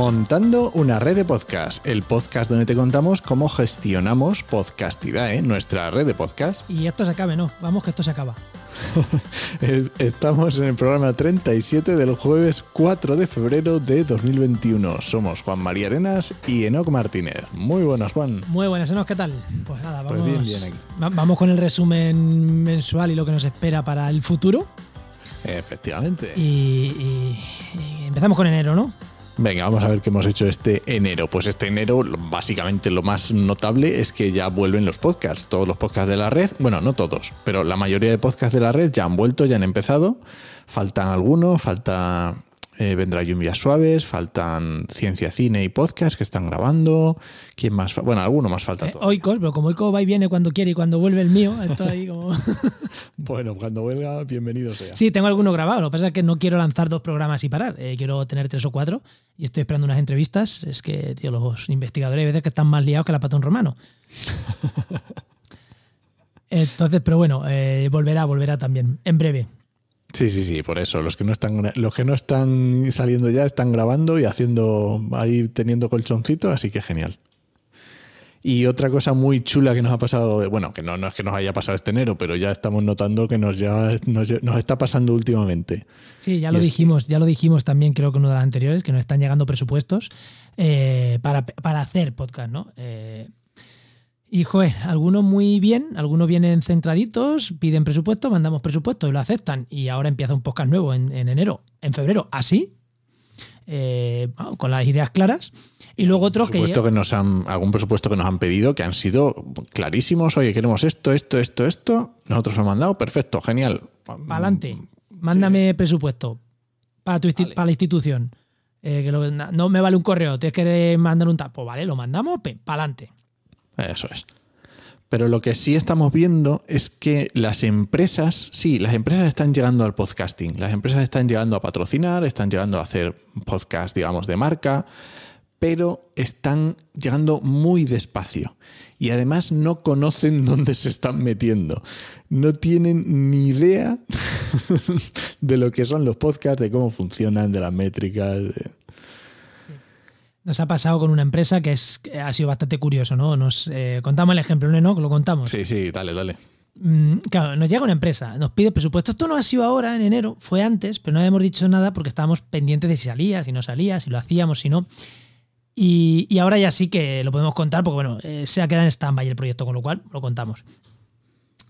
Montando una red de podcast, el podcast donde te contamos cómo gestionamos Podcastidad, ¿eh? nuestra red de podcast. Y esto se acabe, no, vamos que esto se acaba. Estamos en el programa 37 del jueves 4 de febrero de 2021. Somos Juan María Arenas y Enoc Martínez. Muy buenas, Juan. Muy buenas, Enoc, ¿qué tal? Pues nada, Pues vamos, bien, bien aquí. va- vamos con el resumen mensual y lo que nos espera para el futuro. Efectivamente. Y, y- y empezamos con enero, ¿no? Venga, vamos a ver qué hemos hecho este enero. Pues este enero, básicamente lo más notable es que ya vuelven los podcasts. Todos los podcasts de la red, bueno, no todos, pero la mayoría de podcasts de la red ya han vuelto, ya han empezado. Faltan algunos, falta eh, Vendrá Lluvias Suaves, faltan Ciencia, Cine y Podcast que están grabando. ¿Quién más? Bueno, alguno más falta. Eh. Oikos, pero como Oikos va y viene cuando quiere y cuando vuelve el mío, ahí como... Bueno, cuando vuelva, bienvenido sea. Sí, tengo alguno grabado. Lo que pasa es que no quiero lanzar dos programas y parar. Eh, quiero tener tres o cuatro y estoy esperando unas entrevistas. Es que, tío, los investigadores hay veces que están más liados que la un romano. Entonces, pero bueno, eh, volverá, volverá también, en breve. Sí, sí, sí, por eso. Los que no están, los que no están saliendo ya están grabando y haciendo ahí teniendo colchoncito, así que genial. Y otra cosa muy chula que nos ha pasado, bueno, que no, no es que nos haya pasado este enero, pero ya estamos notando que nos ya nos, nos está pasando últimamente. Sí, ya Y lo es- dijimos, ya lo dijimos también, creo que en uno de las anteriores, que nos están llegando presupuestos eh, para, para hacer podcast, ¿no? Eh, y joder, algunos muy bien, algunos vienen centraditos, piden presupuesto, mandamos presupuesto y lo aceptan. Y ahora empieza un podcast nuevo en, en enero, en febrero, así, eh, con las ideas claras. Y luego otros que. Que nos han, algún presupuesto que nos han pedido que han sido clarísimos. Oye, queremos esto, esto, esto, esto. Nosotros lo hemos mandado, perfecto, genial. Para adelante, mándame presupuesto para, tu Vale. para la institución. Eh, que lo- no me vale un correo, tienes que mandar un tap. Pues vale, lo mandamos, para adelante. Eso es. Pero lo que sí estamos viendo es que las empresas, sí, las empresas están llegando al podcasting. Las empresas están llegando a patrocinar, están llegando a hacer podcast, digamos, de marca, pero están llegando muy despacio. Y además no conocen dónde se están metiendo. No tienen ni idea de lo que son los podcasts, de cómo funcionan, de las métricas. de- Nos ha pasado con una empresa que, es, que ha sido bastante curioso, ¿no? Nos eh, contamos el ejemplo, ¿no? Lo contamos. Sí, sí, dale, dale. Mm, claro, nos llega una empresa, nos pide presupuesto. Esto no ha sido ahora, en enero, fue antes, pero no habíamos dicho nada porque estábamos pendientes de si salía, si no salía, si lo hacíamos, si no. Y, y ahora ya sí que lo podemos contar porque, bueno, eh, se ha quedado en stand-by el proyecto, con lo cual lo contamos.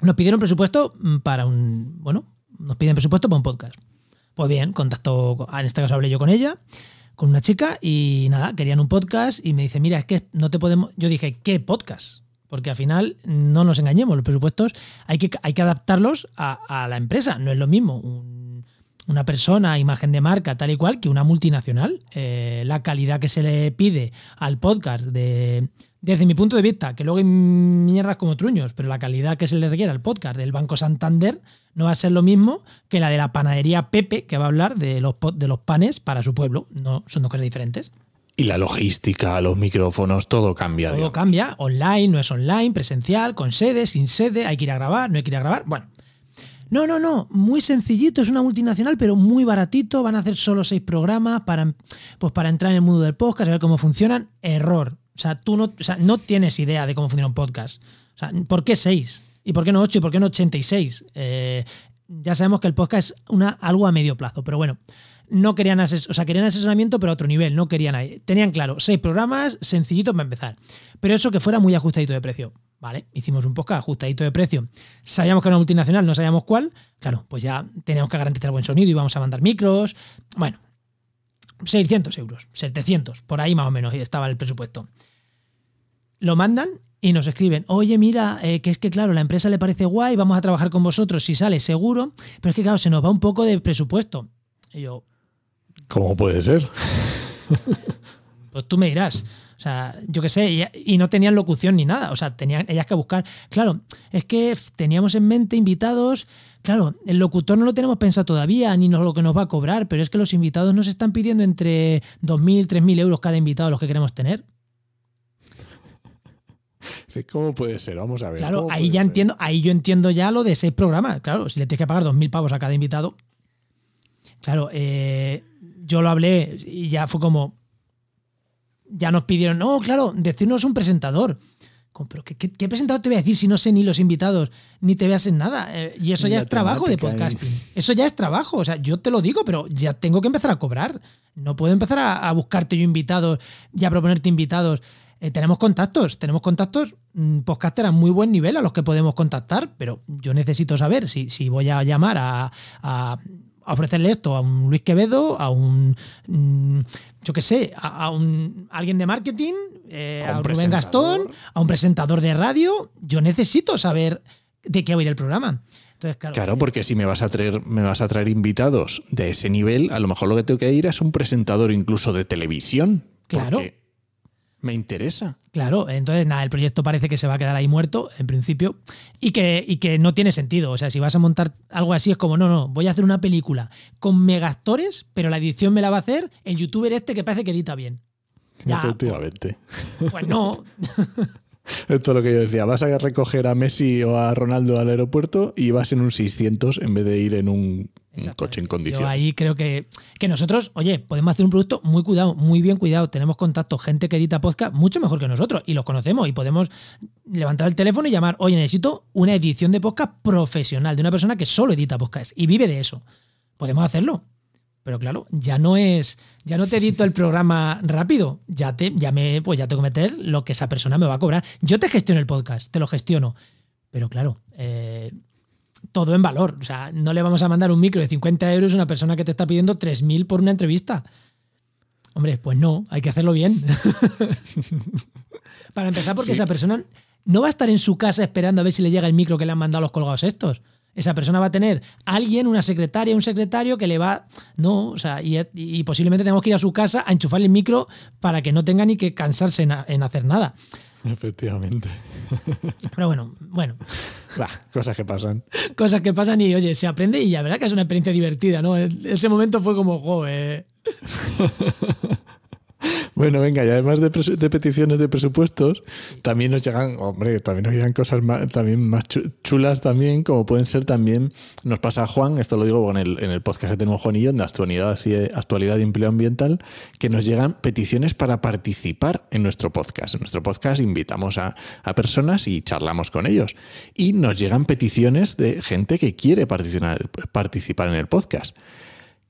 Nos pidieron presupuesto mm, para un. Bueno, nos piden presupuesto para un podcast. Pues bien, contacto, en este caso hablé yo con ella, con una chica, y nada, querían un podcast y me dice, mira, es que no te podemos. Yo dije, ¿qué podcast? Porque al final, no nos engañemos, los presupuestos hay que, hay que adaptarlos a, la empresa. No es lo mismo un- una persona, imagen de marca, tal y cual, que una multinacional. Eh, la calidad que se le pide al podcast, de, desde mi punto de vista, que luego hay mierdas como truños, pero la calidad que se le requiere al podcast del Banco Santander no va a ser lo mismo que la de la panadería Pepe, que va a hablar de los, po- de los panes para su pueblo. No, son dos cosas diferentes. Y la logística, los micrófonos, todo cambia. Todo digamos. cambia, online, no es online, presencial, con sede, sin sede, hay que ir a grabar, no hay que ir a grabar. Bueno. No, no, no, muy sencillito, es una multinacional, pero muy baratito, van a hacer solo seis programas para, pues para entrar en el mundo del podcast, a ver cómo funcionan. Error. O sea, tú no, o sea, no tienes idea de cómo funciona un podcast. O sea, ¿por qué seis? ¿Y por qué no ocho? ¿Y por qué no 86? Eh, ya sabemos que el podcast es una, algo a medio plazo, pero bueno, no querían, ases- o sea, querían asesoramiento, pero a otro nivel, no querían ahí. Tenían claro, seis programas sencillitos para empezar, pero eso que fuera muy ajustadito de precio. Vale, hicimos un podcast ajustadito de precio. Sabíamos que era una multinacional, no sabíamos cuál. Claro, pues ya teníamos que garantizar buen sonido y vamos a mandar micros. Bueno, 600 euros, 700, por ahí más o menos estaba el presupuesto. Lo mandan y nos escriben, oye, mira, eh, que es que claro, la empresa le parece guay, vamos a trabajar con vosotros si sale seguro, pero es que claro, se nos va un poco de presupuesto. Y yo, ¿Cómo puede ser? pues tú me dirás. O sea, yo qué sé, y, no tenían locución ni nada. O sea, tenían ellas que buscar. Claro, es que teníamos en mente invitados. Claro, el locutor no lo tenemos pensado todavía, ni nos lo que nos va a cobrar, pero es que los invitados nos están pidiendo entre 2.000, 3.000 euros cada invitado los que queremos tener. ¿Cómo puede ser? Vamos a ver. Claro, ¿cómo ahí ya ser? entiendo, ahí yo entiendo ya lo de seis programas. Claro, si le tienes que pagar 2.000 pavos a cada invitado. Claro, eh, yo lo hablé y ya fue como, ya nos pidieron, no, claro, decirnos un presentador. Pero ¿qué, qué, presentador te voy a decir si no sé ni los invitados, ni te veas en nada? Eh, y eso ya es trabajo de podcasting. Eso ya es trabajo. O sea, yo te lo digo, pero ya tengo que empezar a cobrar. No puedo empezar a, a buscarte yo invitados y a proponerte invitados. Eh, tenemos contactos, tenemos contactos, mm, podcasters a muy buen nivel a los que podemos contactar, pero yo necesito saber si, si voy a llamar a, a- a ofrecerle esto a un Luis Quevedo, a un, mm, yo qué sé, a, a un alguien de marketing, eh, A a, un Rubén Gastón, a un presentador de radio. Yo necesito saber de qué va a ir el programa. Entonces, claro, Claro, porque si me vas a traer, me vas a traer invitados de ese nivel, a lo mejor lo que tengo que ir es un presentador incluso de televisión. Claro. porque Me interesa. Claro, entonces nada, el proyecto parece que se va a quedar ahí muerto en principio y que, y que no tiene sentido. O sea, si vas a montar algo así es como, no, no, voy a hacer una película con megactores, pero la edición me la va a hacer el youtuber este que parece que edita bien. Ya, Efectivamente. Pues no, Esto es lo que yo decía. Vas a recoger a Messi o a Ronaldo al aeropuerto y vas en un 600 en vez de ir en un, un coche en Yo condición. ahí creo que, que nosotros, oye, podemos hacer un producto muy cuidado, muy bien cuidado. Tenemos contacto, gente que edita podcast mucho mejor que nosotros y los conocemos y podemos levantar el teléfono y llamar, oye, necesito una edición de podcast profesional de una persona que solo edita podcast y vive de eso. Podemos hacerlo. Pero claro, ya no es, ya no te edito el programa rápido, ya te, ya me, pues ya tengo que meter lo que esa persona me va a cobrar. Yo te gestiono el podcast, te lo gestiono. Pero claro, eh, todo en valor. O sea, no le vamos a mandar un micro de 50 euros a una persona que te está pidiendo 3.000 por una entrevista. Hombre, pues no, hay que hacerlo bien. Para empezar, porque Sí. esa persona no va a estar en su casa esperando a ver si le llega el micro que le han mandado los colgados estos. Esa persona va a tener alguien, una secretaria, un secretario que le va. No, o sea, y, y posiblemente tenemos que ir a su casa a enchufarle el micro para que no tenga ni que cansarse en, en hacer nada. Efectivamente. Pero bueno, bueno, Bah, cosas que pasan. cosas que pasan y oye, se aprende y la verdad que es una experiencia divertida, ¿no? Ese momento fue como, joder. Bueno, venga, y además de, de peticiones de presupuestos, también nos llegan, hombre, también nos llegan cosas más, también más chu- chulas también, como pueden ser también, nos pasa a Juan, esto lo digo en el, en el podcast que tenemos Juan y yo, de actualidad, y- actualidad y empleo ambiental, que nos llegan peticiones para participar en nuestro podcast. En nuestro podcast invitamos a, personas y charlamos con ellos. Y nos llegan peticiones de gente que quiere participar en el podcast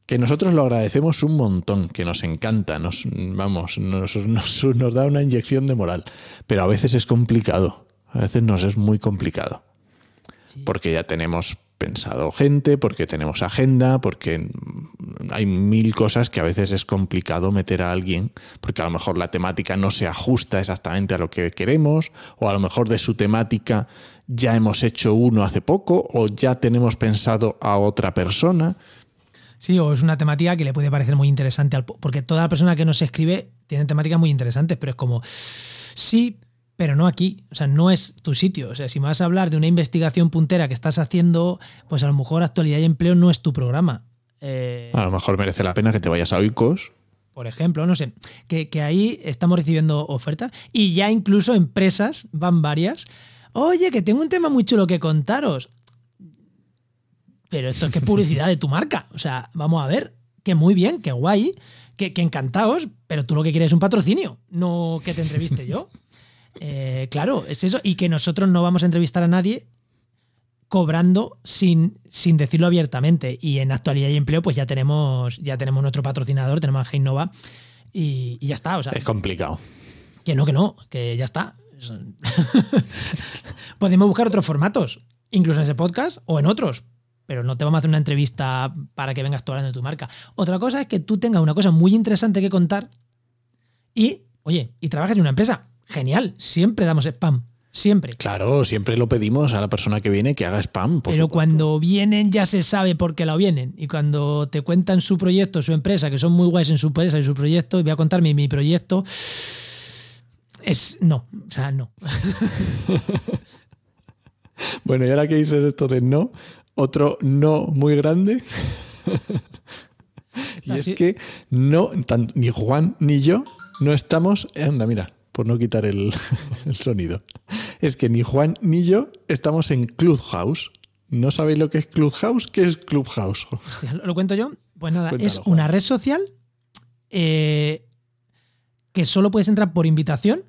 que nosotros lo agradecemos un montón, que nos encanta, nos, vamos, nos, nos- nos da una inyección de moral, pero a veces es complicado, a veces nos es muy complicado, Sí. porque ya tenemos pensado gente, porque tenemos agenda, porque hay mil cosas que a veces es complicado meter a alguien, porque a lo mejor la temática no se ajusta exactamente a lo que queremos, o a lo mejor de su temática ya hemos hecho uno hace poco, o ya tenemos pensado a otra persona. Sí, o es una temática que le puede parecer muy interesante, al po- porque toda persona que nos escribe tiene temáticas muy interesantes, pero es como, sí, pero no aquí, o sea, no es tu sitio. O sea, si me vas a hablar de una investigación puntera que estás haciendo, pues a lo mejor actualidad y empleo no es tu programa. Eh, A lo mejor merece la pena que te vayas a Oikos. por ejemplo, no sé, que, que ahí estamos recibiendo ofertas y ya incluso empresas, van varias, oye, que tengo un tema muy chulo que contaros. Pero esto es que es publicidad de tu marca. O sea, vamos a ver, que muy bien, que guay, que, que encantados, pero tú lo que quieres es un patrocinio, no que te entreviste yo. Eh, claro, es eso. Y que nosotros no vamos a entrevistar a nadie cobrando sin, sin decirlo abiertamente. Y en actualidad y empleo, pues ya tenemos, ya tenemos nuestro patrocinador, tenemos a Heinova y, y ya está. O sea, Es complicado. que no, que no, que ya está. Podemos buscar otros formatos, incluso en ese podcast o en otros, pero no te vamos a hacer una entrevista para que vengas tú hablando de tu marca. Otra cosa es que tú tengas una cosa muy interesante que contar y, oye, y trabajes en una empresa. Genial, siempre damos spam, siempre. Claro, siempre lo pedimos a la persona que viene que haga spam. por Pero supuesto. cuando vienen ya se sabe por qué lo vienen. Y cuando te cuentan su proyecto, su empresa, que son muy guays en su empresa y su proyecto, y voy a contarme mi proyecto, es no, o sea, no. Bueno, y ahora que dices esto de no, otro no muy grande. y Así- es que no, tan- ni Juan ni yo no estamos. Anda, mira, por no quitar el, el sonido. Es que ni Juan ni yo estamos en Clubhouse. ¿No sabéis lo que es Clubhouse? ¿Qué es Clubhouse? Hostia, ¿Lo lo cuento yo? Pues nada, Cuéntalo, es una red social eh, que solo puedes entrar por invitación,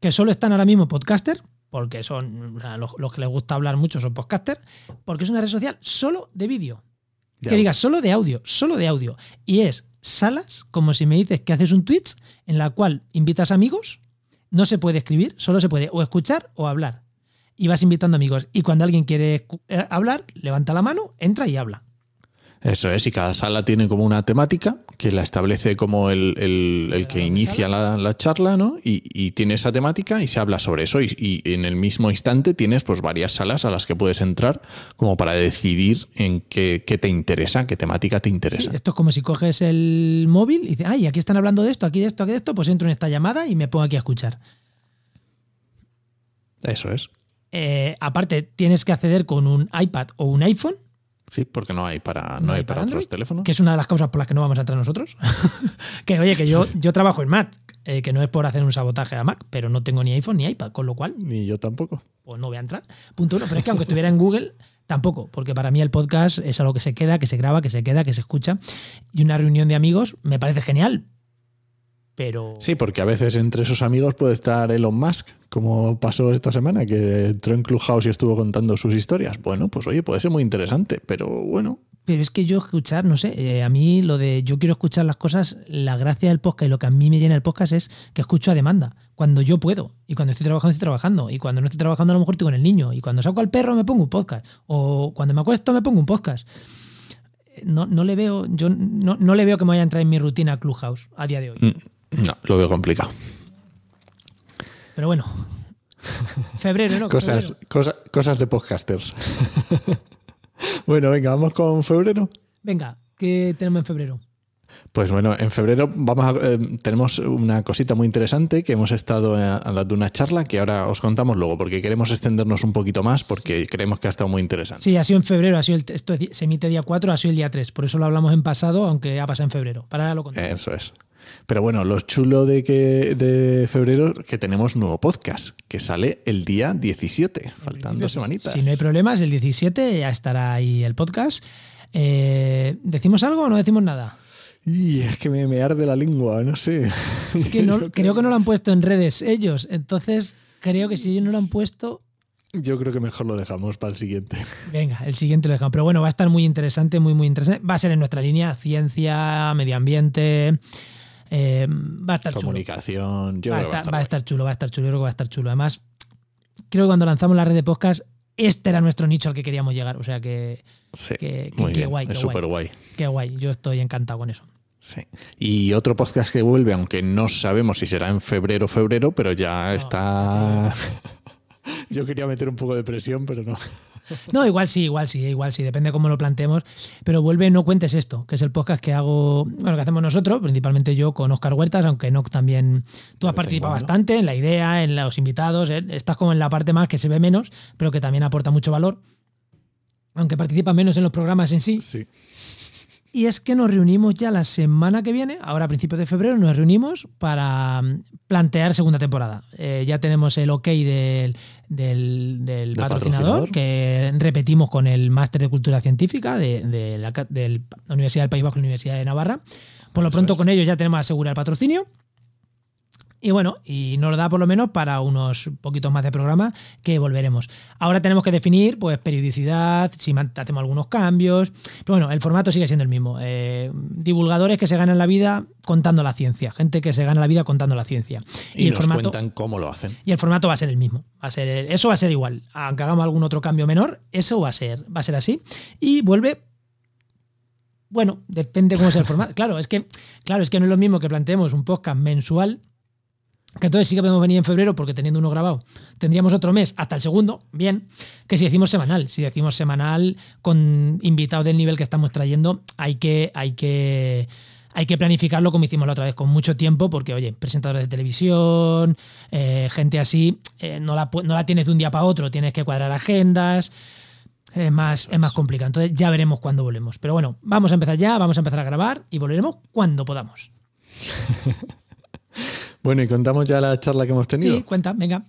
que solo están ahora mismo podcaster, porque son o sea, los, los que les gusta hablar mucho son podcaster, porque es una red social solo de vídeo. Que digas solo de audio, solo de audio. Y es salas, como si me dices que haces un Twitch, en la cual invitas amigos, no se puede escribir, solo se puede o escuchar o hablar. Y vas invitando amigos. Y cuando alguien quiere eh, hablar, levanta la mano, entra y habla. Eso es, y cada sala tiene como una temática que la establece como el, el- el que inicia la, la charla, ¿no? Y, y tiene esa temática y se habla sobre eso. Y, y en el mismo instante tienes pues varias salas a las que puedes entrar como para decidir en qué, qué te interesa, qué temática te interesa. Esto es como si coges el móvil y dices, ay, aquí están hablando de esto, aquí de esto, aquí de esto, pues entro en esta llamada y me pongo aquí a escuchar. Eso es. Eh, aparte, tienes que acceder con un iPad o un iPhone, Sí, porque no hay para, no hay para otros Android, teléfonos. que es una de las causas por las que no vamos a entrar nosotros. que oye, que yo, yo trabajo en Mac, eh, que no es por hacer un sabotaje a Mac, pero no tengo ni iPhone ni iPad, con lo cual, Ni yo tampoco. pues no voy a entrar. Punto uno. Pero es que aunque estuviera en Google, tampoco, porque para mí el podcast es algo que se queda, que se graba, que se queda, que se escucha. Y una reunión de amigos me parece genial. Pero. Sí, porque a veces entre esos amigos puede estar Elon Musk, como pasó esta semana, que entró en Clubhouse y estuvo contando sus historias. Bueno, pues oye, puede ser muy interesante, pero bueno, Pero es que yo escuchar, no sé, eh, a mí lo de yo quiero escuchar las cosas, la gracia del podcast y lo que a mí me llena el podcast es que escucho a demanda, cuando yo puedo. Y cuando estoy trabajando, estoy trabajando. Y cuando no estoy trabajando, a lo mejor estoy con el niño. Y cuando saco al perro, me pongo un podcast. O cuando me acuesto, me pongo un podcast. No, no le veo, yo no, no le veo que me vaya a entrar en mi rutina Clubhouse a día de hoy. mm, no, lo veo complicado. Pero bueno. Febrero, ¿no? Cosas, Febrero. cosa- cosas de podcasters. bueno, venga, vamos con febrero. Venga, ¿qué tenemos en febrero? Pues bueno, en febrero vamos a, eh, tenemos una cosita muy interesante que hemos estado dando una charla que ahora os contamos luego porque queremos extendernos un poquito más porque creemos que ha estado muy interesante. Sí, ha sido en febrero, ha sido el, esto se emite día 4, ha sido el día 3. Por eso lo hablamos en pasado, aunque ha pasado en febrero. Para ahora lo contamos. Eso es. Pero bueno, lo chulo de que de febrero que tenemos nuevo podcast que sale el día 17, faltan dos semanitas. Si no hay problemas, el 17 ya estará ahí el podcast. Eh, ¿Decimos algo o no decimos nada? Y es que me, me arde la lengua, no sé. Es que no, Yo creo que no lo han puesto en redes ellos. Entonces, creo que si ellos no lo han puesto, Yo creo que mejor lo dejamos para el siguiente. venga, el siguiente lo dejamos. Pero bueno, va a estar muy interesante, muy, muy interesante. Va a ser en nuestra línea, ciencia, medio ambiente. Eh, va a estar chulo. Comunicación, Va a, creo que estar, va a estar chulo, va a estar chulo, yo creo que va a estar chulo. Además, creo que cuando lanzamos la red de podcast, este era nuestro nicho al que queríamos llegar. O sea que, Sí, que- que- bien, guay, es súper guay. qué guay. Yo estoy encantado con eso. Sí. Y otro podcast que vuelve, aunque no sabemos si será en febrero o febrero, pero ya está. Yo quería meter un poco de presión, pero no. No, igual sí, igual sí, igual sí, depende cómo lo planteemos. Pero vuelve No Cuentes Esto, que es el podcast que hago, bueno, que hacemos nosotros, principalmente yo con Oscar Huertas, aunque Nox también. Tú has participado bastante en la idea, en los invitados, eh, estás como en la parte más que se ve menos, pero que también aporta mucho valor. Aunque participa menos en los programas en sí. Sí. Y es que nos reunimos ya la semana que viene, ahora a principios de febrero, nos reunimos para mm, plantear segunda temporada. Eh, ya tenemos el ok del, del, del patrocinador, patrocinador. que repetimos con el máster de cultura científica de, de la, ca- de la Universidad del País Vasco y la Universidad de Navarra. Por lo pronto con ellos ya tenemos asegurado el patrocinio. Y bueno, y nos da por lo menos para unos poquitos más de programa que volveremos. Ahora tenemos que definir pues periodicidad, si hacemos algunos cambios. Pero bueno, el formato sigue siendo el mismo. Eh, divulgadores que se ganan la vida contando la ciencia. Gente que se gana la vida contando la ciencia. Y, el nos formato. cuentan cómo lo hacen. Y el formato va a ser el mismo. Va a ser eso va a ser igual. Aunque hagamos algún otro cambio menor, eso va a ser, va a ser así. Y vuelve. Bueno, depende cómo sea el formato. Claro, es que, claro, es que no es lo mismo que planteemos un podcast mensual. Que entonces sí que podemos venir en febrero porque teniendo uno grabado tendríamos otro mes hasta el segundo, bien, que si decimos semanal. Si decimos semanal con invitados del nivel que estamos trayendo, hay que, hay que, hay que planificarlo como hicimos la otra vez, con mucho tiempo, porque, oye, presentadores de televisión, eh, gente así, eh, no, la, no la tienes de un día para otro, tienes que cuadrar agendas. Es más, es más complicado. Entonces ya veremos cuándo volvemos. Pero bueno, vamos a empezar ya, vamos a empezar a grabar y volveremos cuando podamos. Bueno, y contamos ya la charla que hemos tenido. Sí, cuenta, venga.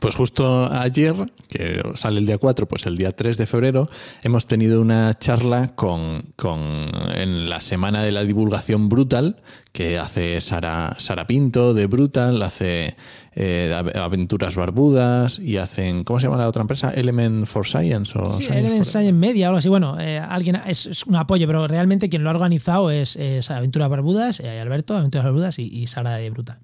pues justo ayer, que sale el día 4, pues el día 3 de febrero, hemos tenido una charla con, con en la semana de la divulgación Brutal, que hace Sara, Sara Pinto de Brutal, hace eh, Aventuras Barbudas y hacen, ¿cómo se llama la otra empresa? Element for Science o sí, Element Science Media o algo así. Bueno, eh, alguien es, un apoyo, pero realmente quien lo ha organizado es, Aventuras Barbudas, eh, Alberto, Aventuras Barbudas y, y Sara de Brutal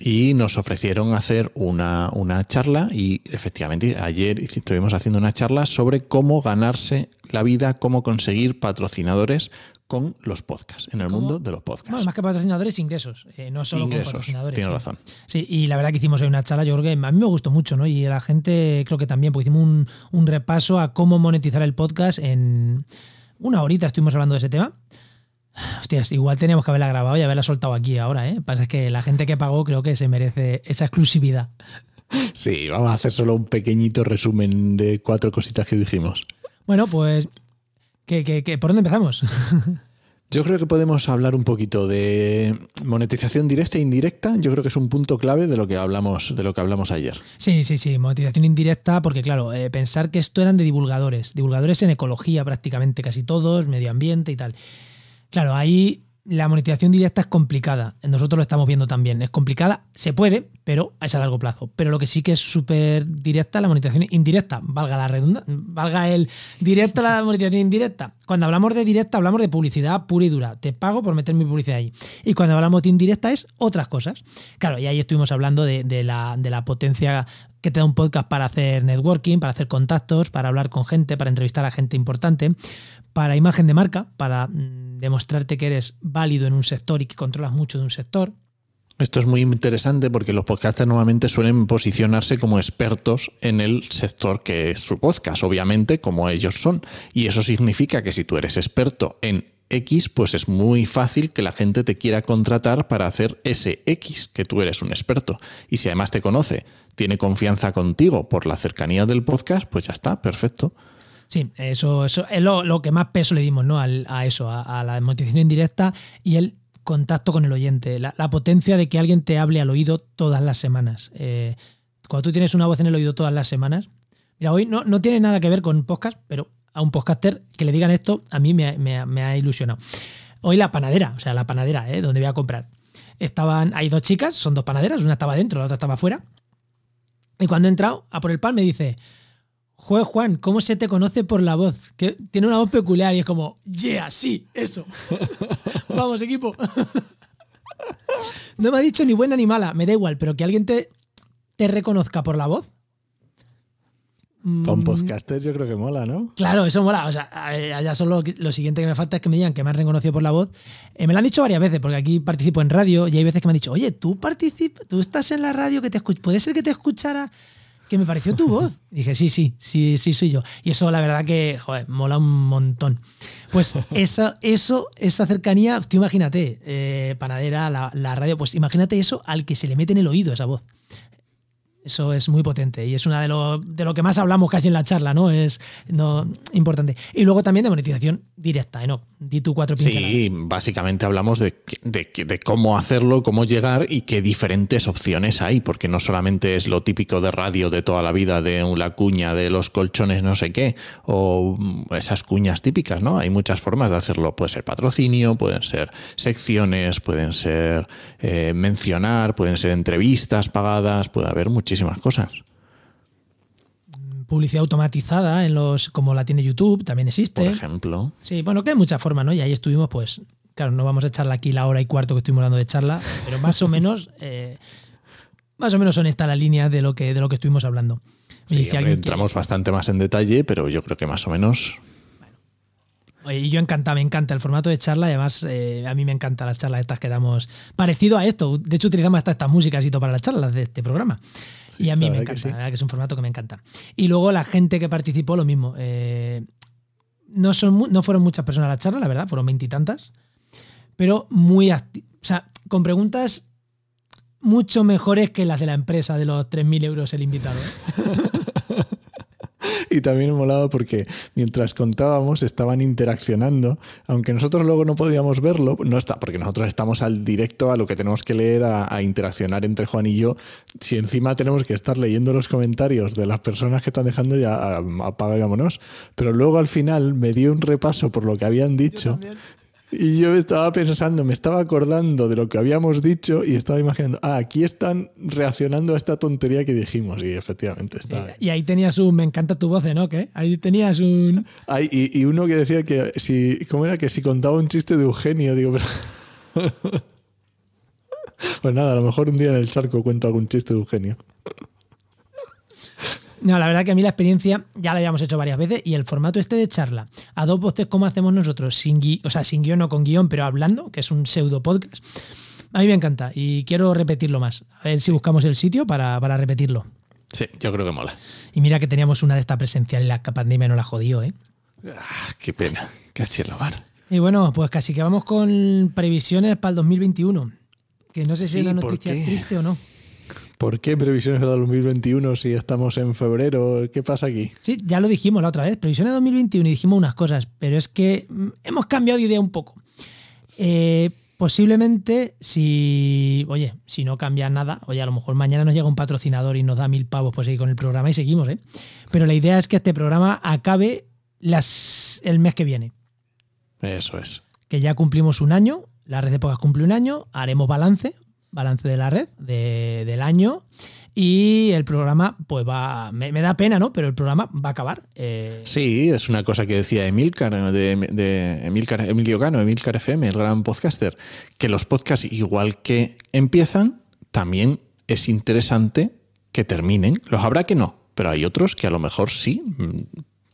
y nos ofrecieron hacer una, charla y efectivamente ayer estuvimos haciendo una charla sobre cómo ganarse la vida, cómo conseguir patrocinadores con los podcasts, en el mundo de los podcasts. Bueno, más que patrocinadores, ingresos, eh, no solo con patrocinadores. Tienes sí. razón. Sí, y la verdad que hicimos hoy una charla, yo creo que a mí me gustó mucho, ¿no? Y la gente creo que también, porque hicimos un, un repaso a cómo monetizar el podcast en una horita estuvimos hablando de ese tema. Hostias, igual teníamos que haberla grabado y haberla soltado aquí ahora, ¿eh? Pasa es que la gente que pagó creo que se merece esa exclusividad. Sí, vamos a hacer solo un pequeñito resumen de cuatro cositas que dijimos. Bueno, pues, ¿qué, por dónde empezamos? Yo creo que podemos hablar un poquito de monetización directa e indirecta. Yo creo que es un punto clave de lo que hablamos, de lo que hablamos ayer. Sí, sí, sí, monetización indirecta, porque claro, eh, pensar que esto eran de divulgadores, divulgadores en ecología prácticamente casi todos, medio ambiente y tal. Claro, ahí la monetización directa es complicada. Nosotros lo estamos viendo también. Es complicada, se puede, pero es a largo plazo. Pero lo que sí que es súper directa, la monetización indirecta, valga la redundancia, valga el directo la monetización indirecta. Cuando hablamos de directa, hablamos de publicidad pura y dura. Te pago por meter mi publicidad ahí. Y cuando hablamos de indirecta es otras cosas. Claro, y ahí estuvimos hablando de, la, de la potencia que te da un podcast para hacer networking, para hacer contactos, para hablar con gente, para entrevistar a gente importante, para imagen de marca, para mm, demostrarte que eres válido en un sector y que controlas mucho de un sector. Esto es muy interesante porque los podcasters normalmente suelen posicionarse como expertos en el sector que es su podcast, obviamente, como ellos son. Y eso significa que si tú eres experto en X, pues es muy fácil que la gente te quiera contratar para hacer ese X, que tú eres un experto. Y si además te conoce, tiene confianza contigo por la cercanía del podcast, pues ya está, perfecto. Sí, eso, eso es lo, que más peso le dimos ¿no? a eso, a, la monetización indirecta y el contacto con el oyente, la, potencia de que alguien te hable al oído todas las semanas. Eh, cuando tú tienes una voz en el oído todas las semanas, mira, hoy no, no tiene nada que ver con podcast, pero a un podcaster que le digan esto a mí me, ha ilusionado. Hoy la panadera, o sea, la panadera, ¿eh? donde voy a comprar. Estaban, hay dos chicas, son dos panaderas, una estaba dentro, la otra estaba afuera. Y cuando he entrado a por el pan me dice, Juez Juan, ¿cómo se te conoce por la voz? Que tiene una voz peculiar y es como, yeah, sí, eso. Vamos, equipo. no me ha dicho ni buena ni mala, me da igual, pero que alguien te, te reconozca por la voz. Para un mm. podcaster yo creo que mola, ¿no? Claro, eso mola. O sea, ya solo lo siguiente que me falta es que me digan que me han reconocido por la voz. Eh, me lo han dicho varias veces, porque aquí participo en radio y hay veces que me han dicho, oye, tú participas, tú estás en la radio que te escuchas, puede ser que te escuchara que me pareció tu voz. dije, sí, sí, sí, sí, soy yo. Y eso, la verdad que, joder, mola un montón. Pues esa, eso, esa cercanía, tú imagínate, eh, panadera, la, la, radio, pues imagínate eso al que se le mete en el oído esa voz. Eso es muy potente y es una de lo, de lo que más hablamos casi en la charla, ¿no? Es no, importante. Y luego también de monetización directa, ¿no? Di cuatro Sí, básicamente hablamos de, de, cómo hacerlo, cómo llegar y qué diferentes opciones hay, porque no solamente es lo típico de radio de toda la vida, de la cuña de los colchones no sé qué, o esas cuñas típicas, ¿no? Hay muchas formas de hacerlo. Puede ser patrocinio, pueden ser secciones, pueden ser eh, mencionar, pueden ser entrevistas pagadas, puede haber muchísimas cosas. Publicidad automatizada en los, como la tiene YouTube, también existe. Por ejemplo. Sí, bueno, que hay muchas formas, ¿no? Y ahí estuvimos, pues, claro, no vamos a echarla aquí la hora y cuarto que estuvimos hablando de charla, pero más o menos, eh, más o menos son estas las líneas de lo que, de lo que estuvimos hablando. Sí, entramos bastante más en detalle, pero yo creo que más o menos y yo encanta, me encanta el formato de charla además eh, a mí me encanta las charlas estas que damos parecido a esto. De hecho, utilizamos hasta estas músicas y todo para las charlas de este programa y a mí me encanta, la verdad que es un formato que me encanta. Y luego la gente que participó, lo mismo. Eh, no, son, no fueron muchas personas a la charla, la verdad, fueron veintitantas, pero muy o sea, con preguntas mucho mejores que las de la empresa de los 3.000 euros el invitado. ¿eh? Y también molaba porque mientras contábamos estaban interaccionando, aunque nosotros luego no podíamos verlo, no está, porque nosotros estamos al directo a lo que tenemos que leer, a, a interaccionar entre Juan y yo. Si encima tenemos que estar leyendo los comentarios de las personas que están dejando, ya apagámonos. Pero luego al final me dio un repaso por lo que habían dicho y yo estaba pensando, me estaba acordando de lo que habíamos dicho y estaba imaginando, ah, aquí están reaccionando a esta tontería que dijimos. Y efectivamente está. Y, ahí tenías un, me encanta tu voz, ¿no? ¿Qué? Ahí tenías un. y, uno que decía que si, ¿cómo era? Que si contaba un chiste de Eugenio, digo, pero. pues nada, a lo mejor un día en el charco cuento algún chiste de Eugenio. No, la verdad que a mí la experiencia ya la habíamos hecho varias veces y el formato este de charla a dos voces como hacemos nosotros, sin o sea, sin guion o con guion, pero hablando, que es un pseudo podcast, a mí me encanta y quiero repetirlo más. A ver si buscamos el sitio para, repetirlo. Sí, yo creo que mola. Y mira que teníamos una de esta presencial y la pandemia no la jodió, ¿eh? Ah, qué pena, qué bar. Y bueno, pues casi que vamos con previsiones para el 2021. Que no sé si es una noticia triste o no. ¿Por qué previsiones de 2021 si estamos en febrero? ¿Qué pasa aquí? Sí, ya lo dijimos la otra vez, previsiones de 2021 y dijimos unas cosas, pero es que mm, hemos cambiado de idea un poco. Eh, posiblemente si, oye, si no cambia nada, oye, a lo mejor mañana nos llega un patrocinador y nos da mil pavos por seguir con el programa y seguimos, ¿eh? Pero la idea es que este programa acabe las, el mes que viene. Eso es. Que ya cumplimos un año, la red de pocas cumple un año, haremos balance, balance de la red del año y el programa, pues va, me, da pena, ¿no? Pero el programa va a acabar. Eh. Sí, es una cosa que decía Emilcar, de, de Emilcar, Emilio Cano, Emilcar FM, el gran podcaster, que los podcasts, igual que empiezan, también es interesante que terminen. Los habrá que no, pero hay otros que a lo mejor sí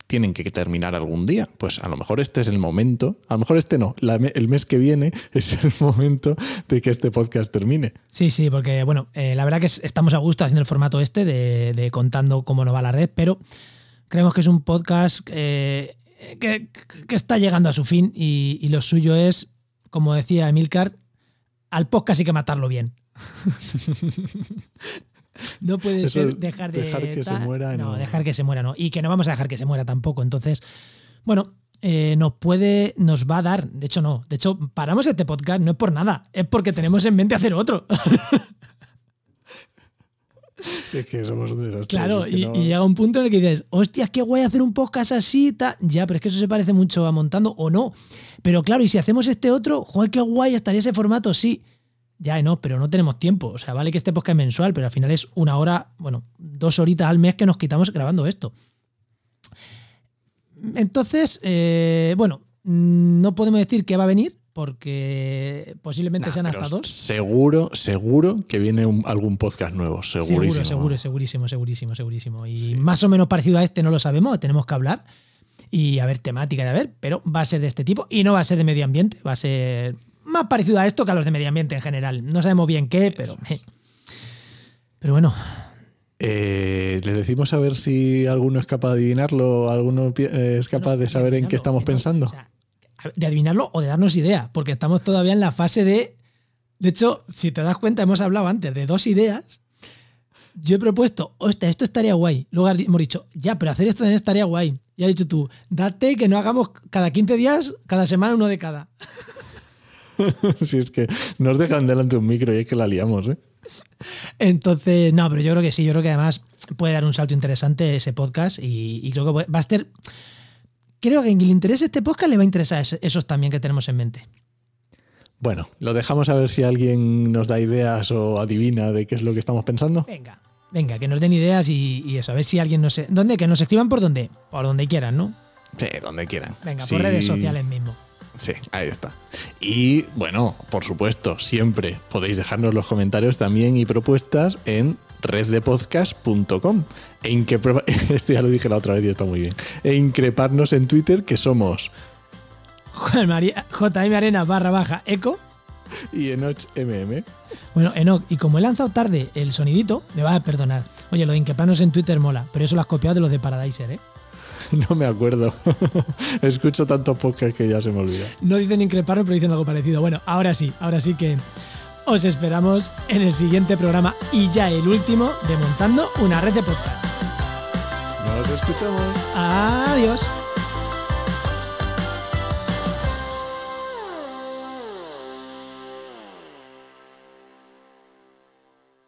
tienen que terminar algún día. Pues a lo mejor este es el momento, a lo mejor este no, el mes que viene es el momento de que este podcast termine. Sí, sí, porque bueno, eh, la verdad que estamos a gusto haciendo el formato este de, contando cómo nos va la red, pero creemos que es un podcast eh, que, está llegando a su fin y, y lo suyo es, como decía Emilcar, al podcast hay que matarlo bien. No puede ser dejar de. Dejar que se muera. No, dejar que se muera, no. Y que no vamos a dejar que se muera tampoco. Entonces, bueno, eh, nos puede, nos va a dar. De hecho, no. De hecho, paramos este podcast, no es por nada. Es porque tenemos en mente hacer otro. Sí, es que somos un desastre. Claro, y, llega un punto en el que dices, hostia, qué guay hacer un podcast así. Ta. Ya, pero es que eso se parece mucho a montando o no. Pero claro, y si hacemos este otro, joder, qué guay estaría ese formato, sí. Ya, no, pero no tenemos tiempo. O sea, vale que este podcast es mensual, pero al final es una hora, bueno, dos horitas al mes que nos quitamos grabando esto. Entonces, eh, bueno, no podemos decir que va a venir porque posiblemente sean hasta dos. Seguro, seguro que viene algún podcast nuevo, segurísimo. Seguro, seguro, segurísimo, segurísimo, segurísimo. Y más o menos parecido a este no lo sabemos, tenemos que hablar y a ver temática de a ver, pero va a ser de este tipo y no va a ser de medio ambiente, va a ser más parecido a esto que a los de medio ambiente en general. No sabemos bien qué, pero. Pero bueno. Eh, Le decimos a ver si alguno es capaz de adivinarlo, alguno eh, es capaz de saber en qué estamos pensando. de adivinarlo o de darnos idea, porque estamos todavía en la fase de. De hecho, si te das cuenta, hemos hablado antes de dos ideas. Yo he propuesto, hostia, esto estaría guay. Luego hemos dicho, ya, pero hacer esto también estaría guay. Y ha dicho tú, date que no hagamos cada 15 días, cada semana uno de cada. si es que nos dejan delante un micro y es que la liamos, ¿eh? Entonces, no, pero yo creo que sí, yo creo que además puede dar un salto interesante ese podcast y, creo que va a ser... Creo que a quien le interese este podcast le va a interesar esos también que tenemos en mente. Bueno, lo dejamos a ver si alguien nos da ideas o adivina de qué es lo que estamos pensando. Venga, venga, que nos den ideas y, eso, a ver si alguien nos... ¿Dónde? Que nos escriban por donde, por donde quieran, ¿no? Sí, donde quieran. Venga, por redes sociales mismo. Sí, ahí está. Y bueno, por supuesto, siempre podéis dejarnos los comentarios también y propuestas en reddepodcast.com. E esto ya lo dije la otra vez y está muy bien. E increparnos en Twitter que somos JM Arena barra baja eco. Y Enoch MM. Bueno, Enoch, y como he lanzado tarde el sonidito, me vas a perdonar. Oye, lo de increparnos en Twitter mola, pero eso lo has copiado de los de Paradiser, ¿eh? No me acuerdo. Escucho tanto podcast que ya se me olvida. No dicen increparme, pero dicen algo parecido. Bueno, ahora sí, ahora sí que os esperamos en el siguiente programa y ya el último de Montando una red de podcast. Nos escuchamos. Adiós.